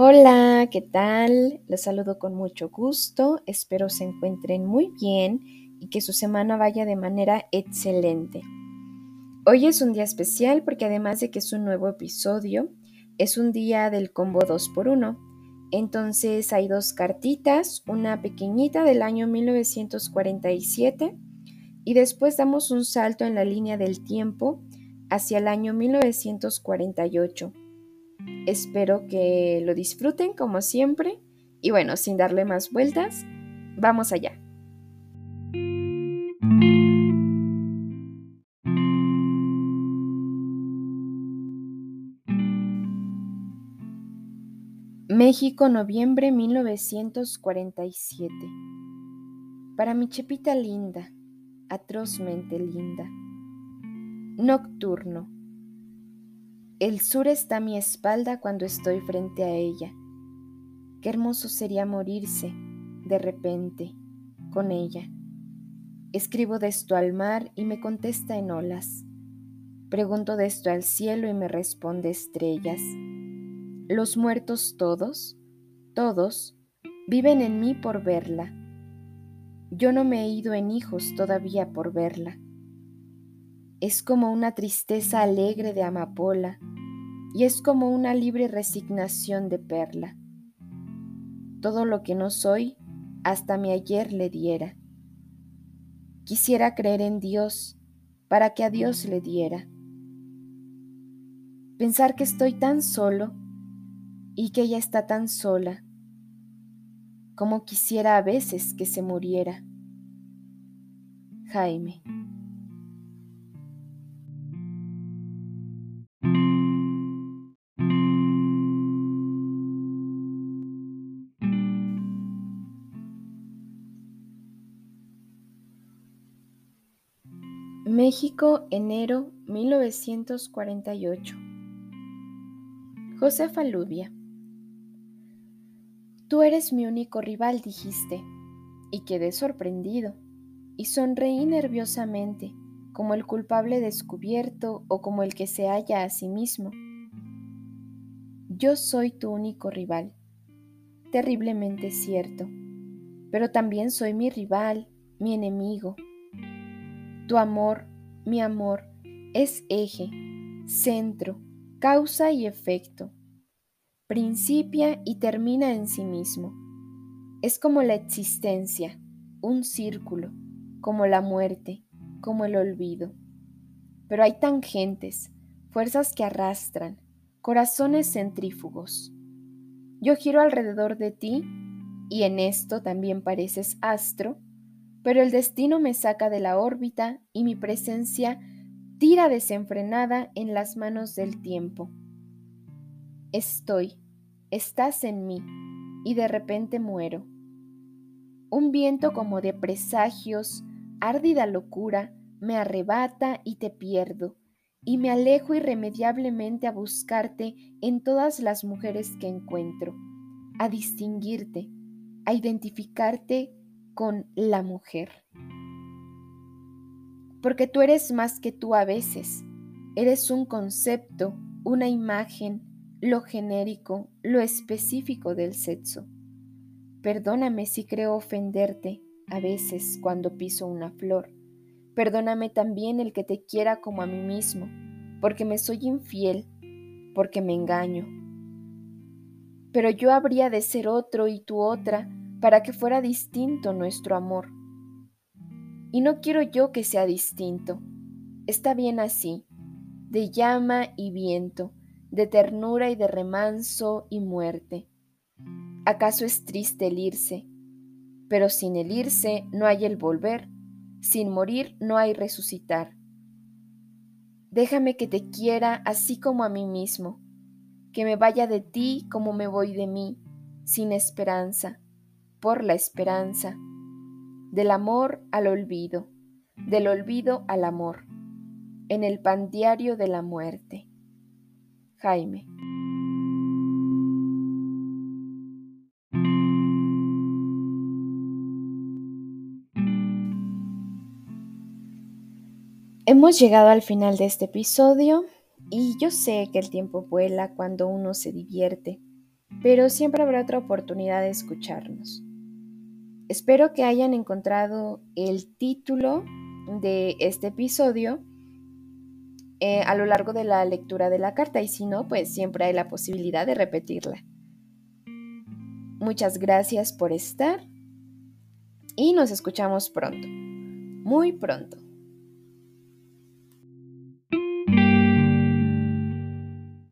Hola, ¿qué tal? Les saludo con mucho gusto, espero se encuentren muy bien y que su semana vaya de manera excelente. Hoy es un día especial porque además de que es un nuevo episodio, es un día del combo 2x1. Entonces hay dos cartitas, una pequeñita del año 1947 y después damos un salto en la línea del tiempo hacia el año 1948 Espero que lo disfruten como siempre y bueno, sin darle más vueltas, vamos allá. México, noviembre 1947. Para mi chepita linda, atrozmente linda. Nocturno. El sur está a mi espalda cuando estoy frente a ella. Qué hermoso sería morirse, de repente, con ella. Escribo de esto al mar y me contesta en olas. Pregunto de esto al cielo y me responde estrellas. Los muertos todos, todos, viven en mí por verla. Yo no me he ido en hijos todavía por verla. Es como una tristeza alegre de amapola y es como una libre resignación de perla. Todo lo que no soy, hasta mi ayer le diera. Quisiera creer en Dios para que a Dios le diera. Pensar que estoy tan solo y que ella está tan sola, como quisiera a veces que se muriera. Jaime. México, enero 1948. Josefa Lubia. Tú eres mi único rival, dijiste, y quedé sorprendido, y sonreí nerviosamente, como el culpable descubierto o como el que se halla a sí mismo. Yo soy tu único rival, terriblemente cierto, pero también soy mi rival, mi enemigo, tu amor, mi amor, es eje, centro, causa y efecto. Principia y termina en sí mismo. Es como la existencia, un círculo, como la muerte, como el olvido. Pero hay tangentes, fuerzas que arrastran, corazones centrífugos. Yo giro alrededor de ti, y en esto también pareces astro, pero el destino me saca de la órbita y mi presencia tira desenfrenada en las manos del tiempo. Estoy, estás en mí, y de repente muero. Un viento como de presagios, árdida locura, me arrebata y te pierdo, y me alejo irremediablemente a buscarte en todas las mujeres que encuentro, a distinguirte, a identificarte con la mujer. Porque tú eres más que tú a veces. Eres un concepto, una imagen, lo genérico, lo específico del sexo. Perdóname si creo ofenderte a veces cuando piso una flor. Perdóname también el que te quiera como a mí mismo, porque me soy infiel, porque me engaño. Pero yo habría de ser otro y tú otra para que fuera distinto nuestro amor. Y no quiero yo que sea distinto. Está bien así, de llama y viento, de ternura y de remanso y muerte. ¿Acaso es triste el irse? Pero sin el irse no hay el volver, sin morir no hay resucitar. Déjame que te quiera así como a mí mismo, que me vaya de ti como me voy de mí, sin esperanza por la esperanza, del amor al olvido, del olvido al amor, en el pandiario de la muerte. Jaime. Hemos llegado al final de este episodio y yo sé que el tiempo vuela cuando uno se divierte pero siempre habrá otra oportunidad de escucharnos. Espero que hayan encontrado el título de este episodio eh, a lo largo de la lectura de la carta y si no, pues siempre hay la posibilidad de repetirla. Muchas gracias por estar y nos escuchamos pronto, muy pronto.